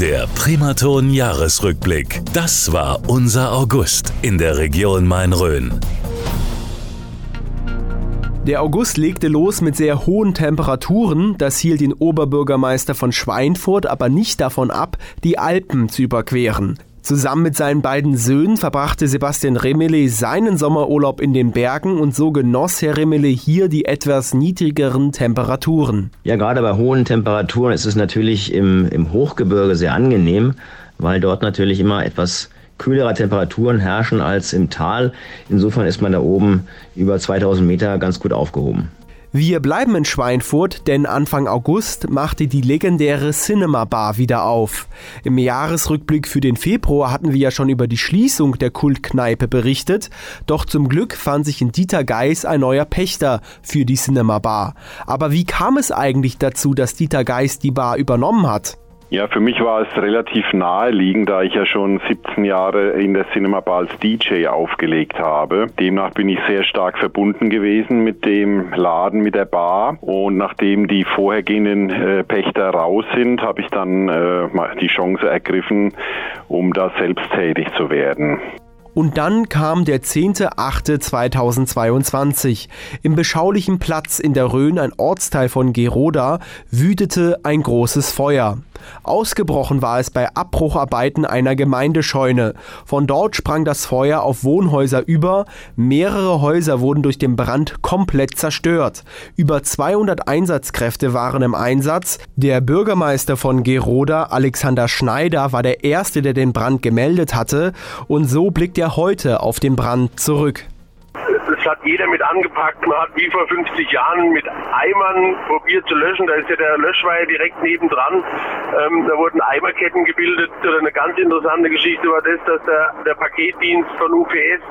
Der Primaton Jahresrückblick. Das war unser August in der Region Main-Rhön. Der August legte los mit sehr hohen Temperaturen. Das hielt den Oberbürgermeister von Schweinfurt aber nicht davon ab, die Alpen zu überqueren. Zusammen mit seinen beiden Söhnen verbrachte Sebastian Remele seinen Sommerurlaub in den Bergen und so genoss Herr Remele hier die etwas niedrigeren Temperaturen. Ja, gerade bei hohen Temperaturen ist es natürlich im, im Hochgebirge sehr angenehm, weil dort natürlich immer etwas kühlere Temperaturen herrschen als im Tal. Insofern ist man da oben über 2000 Meter ganz gut aufgehoben. Wir bleiben in Schweinfurt, denn Anfang August machte die legendäre Cinema Bar wieder auf. Im Jahresrückblick für den Februar hatten wir ja schon über die Schließung der Kultkneipe berichtet, doch zum Glück fand sich in Dieter Geis ein neuer Pächter für die Cinema Bar. Aber wie kam es eigentlich dazu, dass Dieter Geis die Bar übernommen hat? Ja, für mich war es relativ naheliegend, da ich ja schon 17 Jahre in der Cinema Bar als DJ aufgelegt habe. Demnach bin ich sehr stark verbunden gewesen mit dem Laden, mit der Bar. Und nachdem die vorhergehenden äh, Pächter raus sind, habe ich dann äh, die Chance ergriffen, um da selbst tätig zu werden. Und dann kam der 10.8.2022. Im beschaulichen Platz in der Rhön, ein Ortsteil von Geroda, wütete ein großes Feuer. Ausgebrochen war es bei Abbrucharbeiten einer Gemeindescheune. Von dort sprang das Feuer auf Wohnhäuser über. Mehrere Häuser wurden durch den Brand komplett zerstört. Über 200 Einsatzkräfte waren im Einsatz. Der Bürgermeister von Geroda, Alexander Schneider, war der Erste, der den Brand gemeldet hatte. Und so blickt er heute auf den Brand zurück das hat jeder mit angepackt. Man hat wie vor 50 Jahren mit Eimern probiert zu löschen. Da ist ja der Löschweiher direkt nebendran. Ähm, da wurden Eimerketten gebildet. Oder eine ganz interessante Geschichte war das, dass der, der Paketdienst von UPS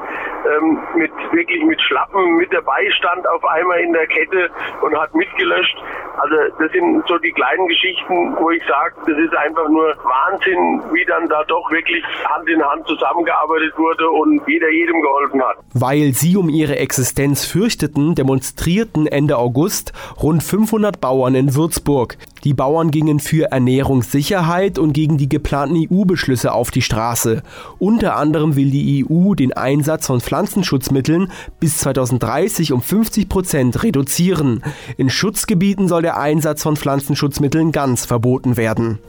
ähm, mit wirklich mit Schlappen mit dabei stand auf einmal in der Kette und hat mitgelöscht. Also das sind so die kleinen Geschichten, wo ich sage, das ist einfach nur Wahnsinn, wie dann da doch wirklich Hand in Hand zusammengearbeitet wurde und jeder jedem geholfen hat. Weil sie um ihre Existenz fürchteten, demonstrierten Ende August rund 500 Bauern in Würzburg. Die Bauern gingen für Ernährungssicherheit und gegen die geplanten EU-Beschlüsse auf die Straße. Unter anderem will die EU den Einsatz von Pflanzenschutzmitteln bis 2030 um 50 Prozent reduzieren. In Schutzgebieten soll der Einsatz von Pflanzenschutzmitteln ganz verboten werden.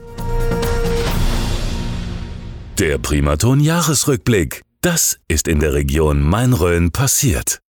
Der Primaton Jahresrückblick. Das ist in der Region Main-Rhön passiert.